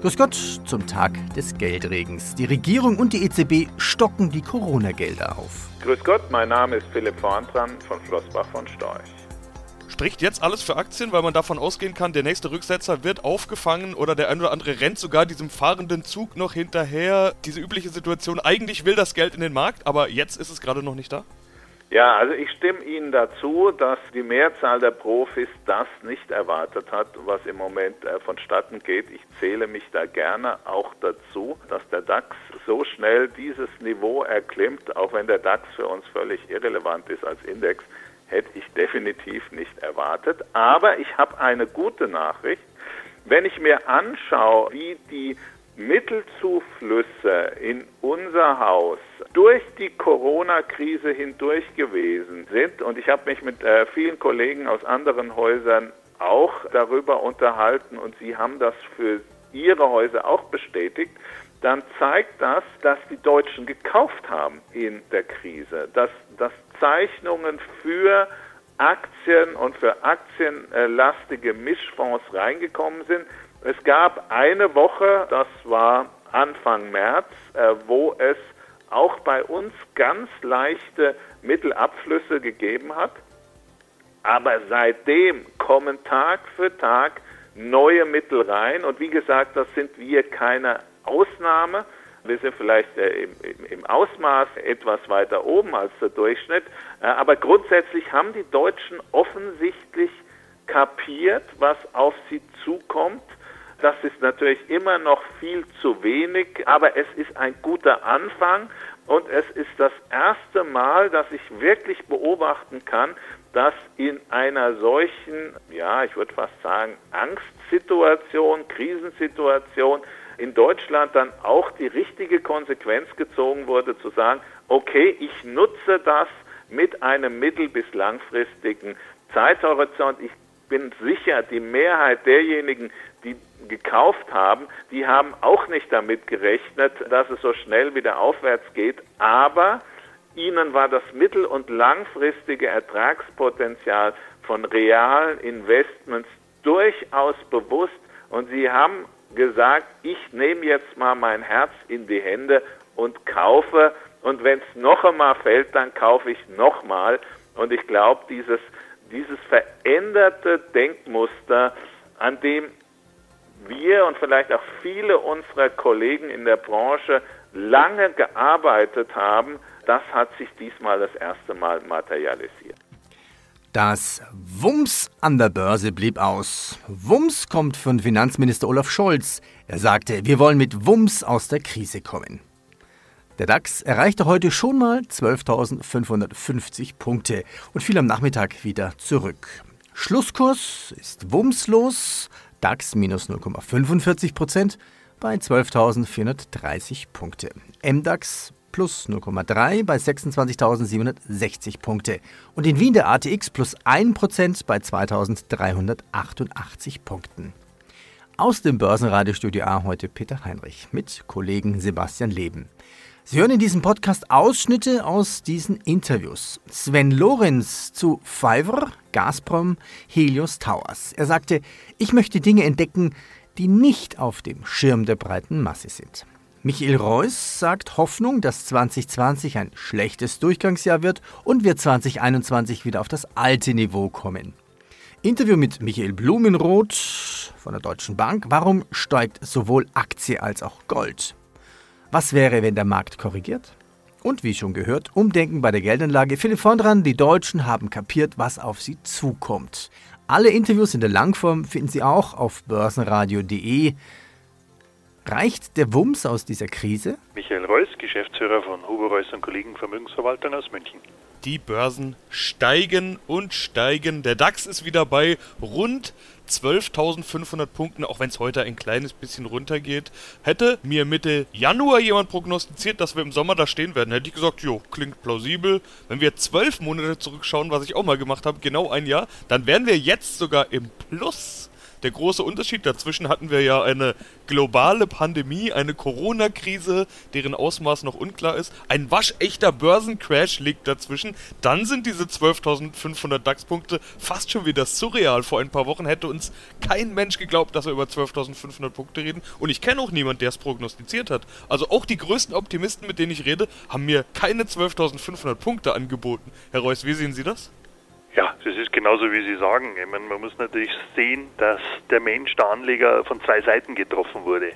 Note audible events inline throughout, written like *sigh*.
Grüß Gott zum Tag des Geldregens. Die Regierung und die EZB stocken die Corona-Gelder auf. Grüß Gott, mein Name ist Philipp Vorntran von Flossbach von Storch. Spricht jetzt alles für Aktien, weil man davon ausgehen kann, der nächste Rücksetzer wird aufgefangen oder der ein oder andere rennt sogar diesem fahrenden Zug noch hinterher. Diese übliche Situation, eigentlich will das Geld in den Markt, aber jetzt ist es gerade noch nicht da? Ja, also ich stimme Ihnen dazu, dass die Mehrzahl der Profis das nicht erwartet hat, was im Moment äh, vonstatten geht. Ich zähle mich da gerne auch dazu, dass der DAX so schnell dieses Niveau erklimmt, auch wenn der DAX für uns völlig irrelevant ist als Index, hätte ich definitiv nicht erwartet. Aber ich habe eine gute Nachricht. Wenn ich mir anschaue, wie die Mittelzuflüsse in unser Haus durch die Corona-Krise hindurch gewesen sind. Und ich habe mich mit äh, vielen Kollegen aus anderen Häusern auch darüber unterhalten und sie haben das für ihre Häuser auch bestätigt, dann zeigt das, dass die Deutschen gekauft haben in der Krise, dass, dass Zeichnungen für Aktien und für aktienlastige Mischfonds reingekommen sind, es gab eine Woche, das war Anfang März, äh, wo es auch bei uns ganz leichte Mittelabflüsse gegeben hat. Aber seitdem kommen Tag für Tag neue Mittel rein. Und wie gesagt, das sind wir keine Ausnahme. Wir sind vielleicht äh, im, Ausmaß etwas weiter oben als der Durchschnitt. Äh, aber grundsätzlich haben die Deutschen offensichtlich kapiert, was auf sie zukommt das ist natürlich immer noch viel zu wenig, aber es ist ein guter Anfang und es ist das erste Mal, dass ich wirklich beobachten kann, dass in einer solchen, ja, ich würde fast sagen, Angstsituation, Krisensituation in Deutschland dann auch die richtige Konsequenz gezogen wurde, zu sagen, okay, ich nutze das mit einem mittel- bis langfristigen Zeithorizont. Ich bin sicher, die Mehrheit derjenigen, die gekauft haben, die haben auch nicht damit gerechnet, dass es so schnell wieder aufwärts geht, aber ihnen war das mittel- und langfristige Ertragspotenzial von realen Investments durchaus bewusst. Und sie haben gesagt, ich nehme jetzt mal mein Herz in die Hände und kaufe. Und wenn es noch einmal fällt, dann kaufe ich nochmal und ich glaube, dieses, dieses veränderte Denkmuster, an dem wir und vielleicht auch viele unserer Kollegen in der Branche lange gearbeitet haben, das hat sich diesmal das erste Mal materialisiert. Das Wumms an der Börse blieb aus. Wumms kommt von Finanzminister Olaf Scholz. Er sagte, wir wollen mit Wumms aus der Krise kommen. Der DAX erreichte heute schon mal 12.550 Punkte und fiel am Nachmittag wieder zurück. Schlusskurs ist wumslos DAX minus 0,45 Prozent bei 12.430 Punkte. MDAX plus 0,3 bei 26.760 Punkte. Und in Wien der ATX plus 1 Prozent bei 2.388 Punkten. Aus dem Börsenradiostudio A heute Peter Heinrich mit Kollegen Sebastian Leben. Sie hören in diesem Podcast Ausschnitte aus diesen Interviews. Sven Lorenz zu Fiverr, Gazprom, Helios Towers. Er sagte, ich möchte Dinge entdecken, die nicht auf dem Schirm der breiten Masse sind. Michael Reuss sagt Hoffnung, dass 2020 ein schlechtes Durchgangsjahr wird und wir 2021 wieder auf das alte Niveau kommen. Interview mit Michael Blumenroth von der Deutschen Bank. Warum steigt sowohl Aktie als auch Gold? Was wäre, wenn der Markt korrigiert? Und wie schon gehört, Umdenken bei der Geldanlage. Philipp von dran, die Deutschen haben kapiert, was auf sie zukommt. Alle Interviews in der Langform finden Sie auch auf börsenradio.de. Reicht der Wumms aus dieser Krise? Michael Reuss, Geschäftsführer von Huber Reuss und Kollegen Vermögensverwaltung aus München. Die Börsen steigen und steigen. Der DAX ist wieder bei rund 12.500 Punkten, auch wenn es heute ein kleines bisschen runtergeht. Hätte mir Mitte Januar jemand prognostiziert, dass wir im Sommer da stehen werden, hätte ich gesagt, jo, klingt plausibel. Wenn wir zwölf Monate zurückschauen, was ich auch mal gemacht habe, genau ein Jahr, dann wären wir jetzt sogar im Plus. Der große Unterschied dazwischen hatten wir ja eine globale Pandemie, eine Corona-Krise, deren Ausmaß noch unklar ist. Ein waschechter Börsencrash liegt dazwischen. Dann sind diese 12.500 DAX-Punkte fast schon wieder surreal. Vor ein paar Wochen hätte uns kein Mensch geglaubt, dass wir über 12.500 Punkte reden. Und ich kenne auch niemanden, der es prognostiziert hat. Also auch die größten Optimisten, mit denen ich rede, haben mir keine 12.500 Punkte angeboten. Herr Reuss, wie sehen Sie das? Ja, das ist genauso wie Sie sagen. Ich meine, man muss natürlich sehen, dass der Mensch, der Anleger, von zwei Seiten getroffen wurde.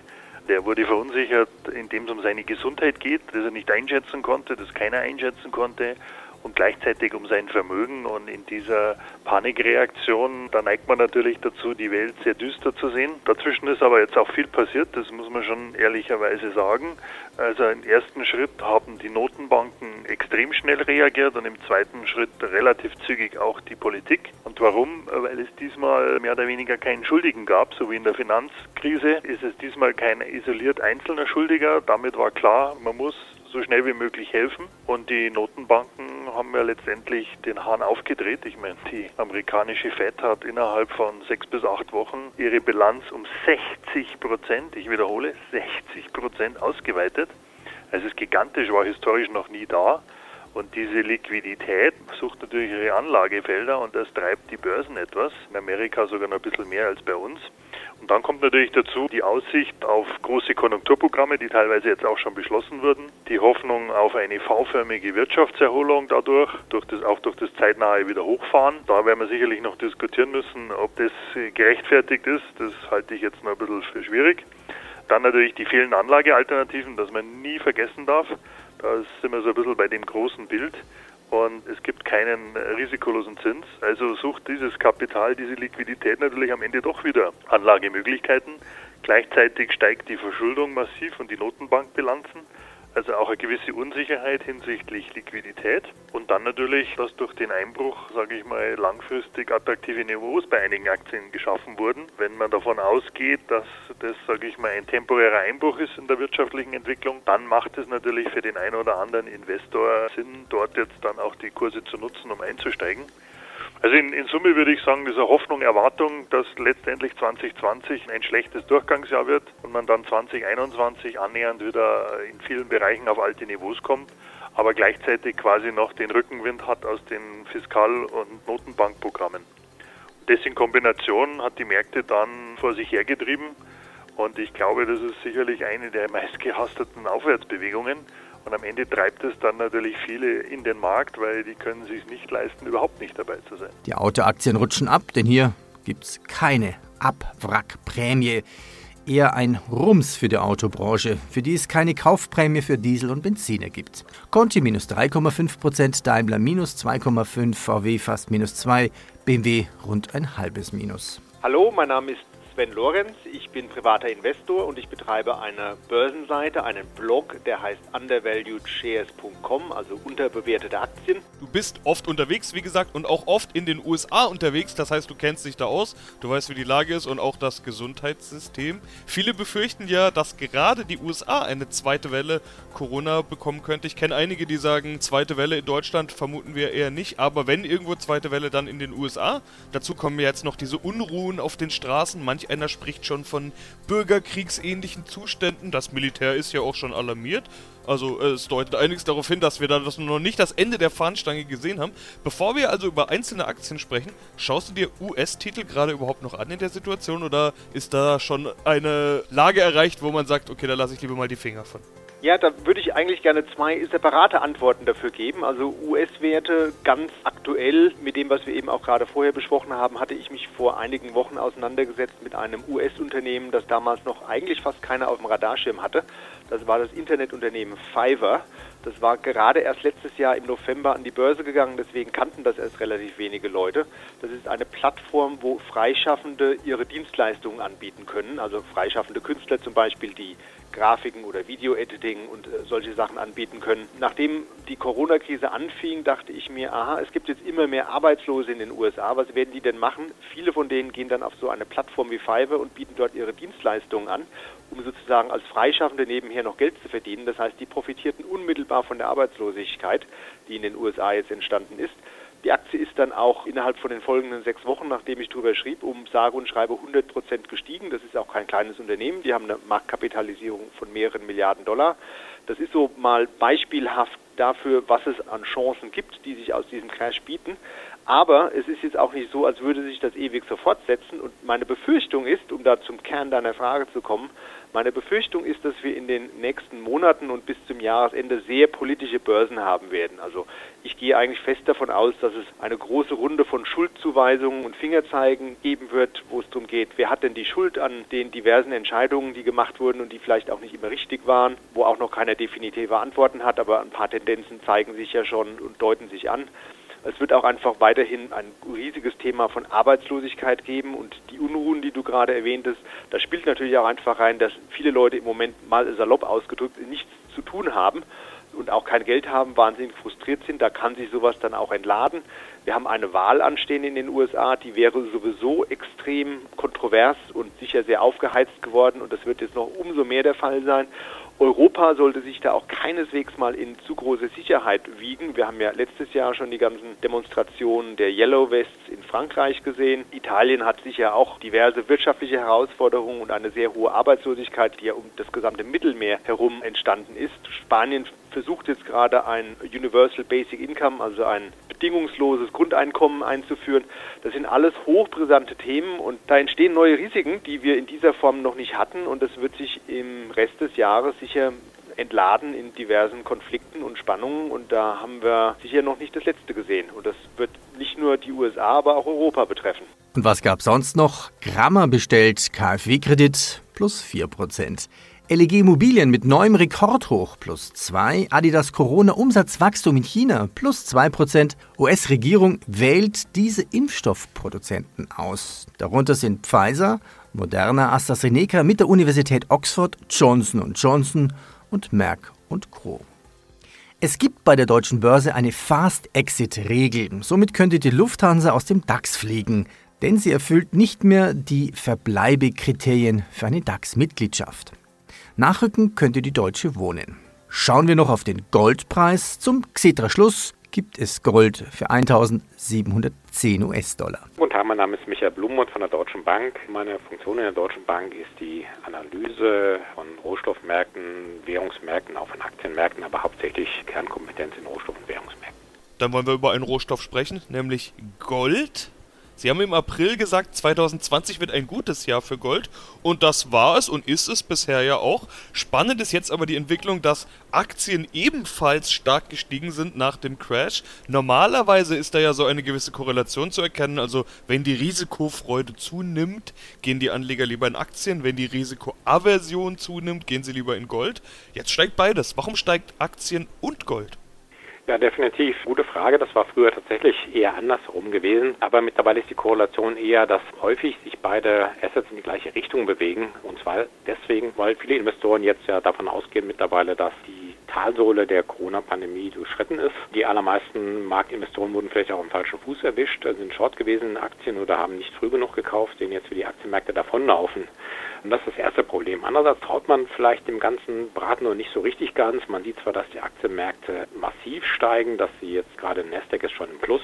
Der wurde verunsichert, indem es um seine Gesundheit geht, das er nicht einschätzen konnte, das keiner einschätzen konnte und gleichzeitig um sein Vermögen. Und in dieser Panikreaktion, da neigt man natürlich dazu, die Welt sehr düster zu sehen. Dazwischen ist aber jetzt auch viel passiert, das muss man schon ehrlicherweise sagen. Also im ersten Schritt haben die Notenbanken extrem schnell reagiert und im zweiten Schritt relativ zügig auch die Politik. Und warum? Weil es diesmal mehr oder weniger keinen Schuldigen gab, so wie in der Finanzkrise ist es diesmal kein isoliert einzelner Schuldiger. Damit war klar, man muss so schnell wie möglich helfen. Und die Notenbanken haben ja letztendlich den Hahn aufgedreht. Ich meine, die amerikanische Fed hat innerhalb von sechs bis acht Wochen ihre Bilanz um 60 Prozent, ich wiederhole, 60 Prozent ausgeweitet. Also es ist gigantisch, war historisch noch nie da. Und diese Liquidität sucht natürlich ihre Anlagefelder und das treibt die Börsen etwas. In Amerika sogar noch ein bisschen mehr als bei uns. Und dann kommt natürlich dazu die Aussicht auf große Konjunkturprogramme, die teilweise jetzt auch schon beschlossen wurden. Die Hoffnung auf eine V-förmige Wirtschaftserholung dadurch, durch das, auch durch das zeitnahe Wiederhochfahren. Da werden wir sicherlich noch diskutieren müssen, ob das gerechtfertigt ist. Das halte ich jetzt noch ein bisschen für schwierig. Dann natürlich die vielen Anlagealternativen, dass man nie vergessen darf. Da sind wir so ein bisschen bei dem großen Bild und es gibt keinen risikolosen Zins. Also sucht dieses Kapital, diese Liquidität natürlich am Ende doch wieder Anlagemöglichkeiten. Gleichzeitig steigt die Verschuldung massiv und die Notenbankbilanzen. Also auch eine gewisse Unsicherheit hinsichtlich Liquidität und dann natürlich, dass durch den Einbruch, sage ich mal, langfristig attraktive Niveaus bei einigen Aktien geschaffen wurden. Wenn man davon ausgeht, dass das, sage ich mal, ein temporärer Einbruch ist in der wirtschaftlichen Entwicklung, dann macht es natürlich für den einen oder anderen Investor Sinn, dort jetzt dann auch die Kurse zu nutzen, um einzusteigen. Also in, in, Summe würde ich sagen, diese Hoffnung, Erwartung, dass letztendlich 2020 ein schlechtes Durchgangsjahr wird und man dann 2021 annähernd wieder in vielen Bereichen auf alte Niveaus kommt, aber gleichzeitig quasi noch den Rückenwind hat aus den Fiskal- und Notenbankprogrammen. Das in Kombination hat die Märkte dann vor sich hergetrieben und ich glaube, das ist sicherlich eine der *laughs* meistgehasteten Aufwärtsbewegungen. Und am Ende treibt es dann natürlich viele in den Markt, weil die können sich nicht leisten, überhaupt nicht dabei zu sein. Die Autoaktien rutschen ab, denn hier gibt es keine Abwrackprämie. Eher ein Rums für die Autobranche, für die es keine Kaufprämie für Diesel und Benziner gibt. Conti minus 3,5%, Daimler minus 2,5%, VW fast minus 2%, BMW rund ein halbes Minus. Hallo, mein Name ist Sven Lorenz, ich bin privater Investor und ich betreibe eine Börsenseite, einen Blog, der heißt undervaluedshares.com, also unterbewertete Aktien. Du bist oft unterwegs, wie gesagt, und auch oft in den USA unterwegs, das heißt, du kennst dich da aus, du weißt, wie die Lage ist und auch das Gesundheitssystem. Viele befürchten ja, dass gerade die USA eine zweite Welle Corona bekommen könnte. Ich kenne einige, die sagen, zweite Welle in Deutschland vermuten wir eher nicht, aber wenn irgendwo zweite Welle, dann in den USA. Dazu kommen jetzt noch diese Unruhen auf den Straßen, Manch einer spricht schon von bürgerkriegsähnlichen Zuständen. Das Militär ist ja auch schon alarmiert. Also äh, es deutet einiges darauf hin, dass wir da noch nicht das Ende der Fahnenstange gesehen haben. Bevor wir also über einzelne Aktien sprechen, schaust du dir US-Titel gerade überhaupt noch an in der Situation oder ist da schon eine Lage erreicht, wo man sagt, okay, da lasse ich lieber mal die Finger von? Ja, da würde ich eigentlich gerne zwei separate Antworten dafür geben. Also US-Werte ganz aktuell mit dem, was wir eben auch gerade vorher besprochen haben, hatte ich mich vor einigen Wochen auseinandergesetzt mit einem US-Unternehmen, das damals noch eigentlich fast keiner auf dem Radarschirm hatte. Das war das Internetunternehmen Fiverr. Das war gerade erst letztes Jahr im November an die Börse gegangen, deswegen kannten das erst relativ wenige Leute. Das ist eine Plattform, wo Freischaffende ihre Dienstleistungen anbieten können, also freischaffende Künstler zum Beispiel, die Grafiken oder Video-Editing und äh, solche Sachen anbieten können. Nachdem die Corona-Krise anfing, dachte ich mir, aha, es gibt jetzt immer mehr Arbeitslose in den USA. Was werden die denn machen? Viele von denen gehen dann auf so eine Plattform wie Fiverr und bieten dort ihre Dienstleistungen an, um sozusagen als Freischaffende nebenher noch Geld zu verdienen. Das heißt, die profitierten unmittelbar von der Arbeitslosigkeit, die in den USA jetzt entstanden ist. Die Aktie ist dann auch innerhalb von den folgenden sechs Wochen, nachdem ich darüber schrieb, um sage und schreibe 100 Prozent gestiegen. Das ist auch kein kleines Unternehmen. Die haben eine Marktkapitalisierung von mehreren Milliarden Dollar. Das ist so mal beispielhaft dafür, was es an Chancen gibt, die sich aus diesem Crash bieten. Aber es ist jetzt auch nicht so, als würde sich das ewig so fortsetzen. Und meine Befürchtung ist, um da zum Kern deiner Frage zu kommen, meine Befürchtung ist, dass wir in den nächsten Monaten und bis zum Jahresende sehr politische Börsen haben werden. Also ich gehe eigentlich fest davon aus, dass es eine große Runde von Schuldzuweisungen und Fingerzeigen geben wird, wo es darum geht, wer hat denn die Schuld an den diversen Entscheidungen, die gemacht wurden und die vielleicht auch nicht immer richtig waren, wo auch noch keiner definitive Antworten hat, aber ein paar Tendenzen zeigen sich ja schon und deuten sich an. Es wird auch einfach weiterhin ein riesiges Thema von Arbeitslosigkeit geben und die Unruhen, die du gerade erwähntest, da spielt natürlich auch einfach rein, dass viele Leute im Moment mal salopp ausgedrückt nichts zu tun haben und auch kein Geld haben, wahnsinnig frustriert sind. Da kann sich sowas dann auch entladen. Wir haben eine Wahl anstehen in den USA, die wäre sowieso extrem kontrovers und sicher sehr aufgeheizt geworden und das wird jetzt noch umso mehr der Fall sein. Europa sollte sich da auch keineswegs mal in zu große Sicherheit wiegen. Wir haben ja letztes Jahr schon die ganzen Demonstrationen der Yellow Vests in Frankreich gesehen. Italien hat sicher auch diverse wirtschaftliche Herausforderungen und eine sehr hohe Arbeitslosigkeit, die ja um das gesamte Mittelmeer herum entstanden ist. Spanien versucht jetzt gerade ein Universal Basic Income, also ein bedingungsloses Grundeinkommen einzuführen. Das sind alles hochbrisante Themen und da entstehen neue Risiken, die wir in dieser Form noch nicht hatten und das wird sich im Rest des Jahres sicher entladen in diversen Konflikten und Spannungen und da haben wir sicher noch nicht das letzte gesehen und das wird nicht nur die USA, aber auch Europa betreffen. Und was gab sonst noch? Grammer bestellt KfW-Kredit plus 4%. LEG Immobilien mit neuem Rekordhoch plus 2, Adidas Corona-Umsatzwachstum in China plus 2%, US-Regierung wählt diese Impfstoffproduzenten aus. Darunter sind Pfizer, Moderna, AstraZeneca mit der Universität Oxford, Johnson Johnson und Merck und Co. Es gibt bei der deutschen Börse eine Fast-Exit-Regel. Somit könnte die Lufthansa aus dem DAX fliegen, denn sie erfüllt nicht mehr die Verbleibekriterien für eine DAX-Mitgliedschaft. Nachrücken könnte die Deutsche Wohnen. Schauen wir noch auf den Goldpreis. Zum Xetra-Schluss gibt es Gold für 1710 US-Dollar. Guten Tag, mein Name ist Michael Blumenmund von der Deutschen Bank. Meine Funktion in der Deutschen Bank ist die Analyse von Rohstoffmärkten, Währungsmärkten, auch von Aktienmärkten, aber hauptsächlich Kernkompetenz in Rohstoff- und Währungsmärkten. Dann wollen wir über einen Rohstoff sprechen, nämlich Gold. Sie haben im April gesagt, 2020 wird ein gutes Jahr für Gold und das war es und ist es bisher ja auch. Spannend ist jetzt aber die Entwicklung, dass Aktien ebenfalls stark gestiegen sind nach dem Crash. Normalerweise ist da ja so eine gewisse Korrelation zu erkennen, also wenn die Risikofreude zunimmt, gehen die Anleger lieber in Aktien, wenn die Risikoaversion zunimmt, gehen sie lieber in Gold. Jetzt steigt beides. Warum steigt Aktien und Gold? Ja, definitiv. Gute Frage. Das war früher tatsächlich eher andersrum gewesen. Aber mittlerweile ist die Korrelation eher, dass häufig sich beide Assets in die gleiche Richtung bewegen. Und zwar deswegen, weil viele Investoren jetzt ja davon ausgehen mittlerweile, dass die Talsohle der Corona-Pandemie durchschritten ist. Die allermeisten Marktinvestoren wurden vielleicht auch im falschen Fuß erwischt, sind short gewesen in Aktien oder haben nicht früh genug gekauft, sehen jetzt, wie die Aktienmärkte davonlaufen. Und das ist das erste Problem. Andererseits traut man vielleicht dem ganzen Braten noch nicht so richtig ganz. Man sieht zwar, dass die Aktienmärkte massiv steigen, dass sie jetzt gerade Nasdaq ist schon im Plus.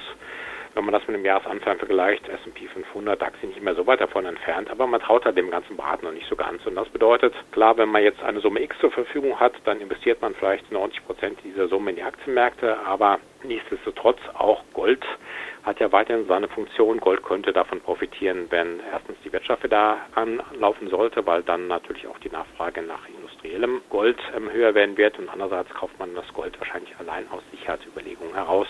Wenn man das mit dem Jahresanfang vergleicht, S&P 500, DAX sind nicht mehr so weit davon entfernt, aber man traut halt dem ganzen Braten noch nicht so ganz. Und das bedeutet, klar, wenn man jetzt eine Summe X zur Verfügung hat, dann investiert man vielleicht 90 Prozent dieser Summe in die Aktienmärkte, aber nichtsdestotrotz auch Gold hat ja weiterhin seine Funktion. Gold könnte davon profitieren, wenn erstens die Wirtschaft wieder anlaufen sollte, weil dann natürlich auch die Nachfrage nach Industrie industriellem Gold ähm, höher werden wird und andererseits kauft man das Gold wahrscheinlich allein aus Sicherheitsüberlegungen heraus.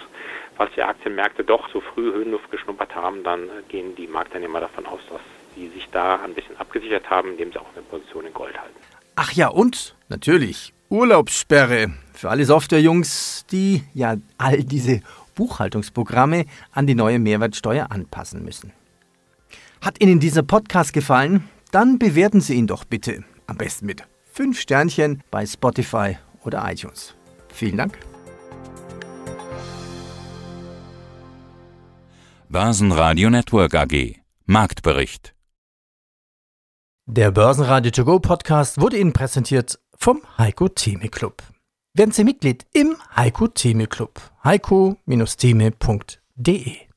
Falls die Aktienmärkte doch zu früh Höhenluft geschnuppert haben, dann äh, gehen die Marktteilnehmer davon aus, dass sie sich da ein bisschen abgesichert haben, indem sie auch eine Position in Gold halten. Ach ja, und natürlich Urlaubssperre für alle Softwarejungs, die ja all diese Buchhaltungsprogramme an die neue Mehrwertsteuer anpassen müssen. Hat Ihnen dieser Podcast gefallen? Dann bewerten Sie ihn doch bitte. Am besten mit 5 Sternchen bei Spotify oder iTunes. Vielen Dank. Börsenradio Network AG Marktbericht Der Börsenradio To Go Podcast wurde Ihnen präsentiert vom Heiko Theme Club. Werden Sie Mitglied im Heiko Theme Club. heiko-theme.de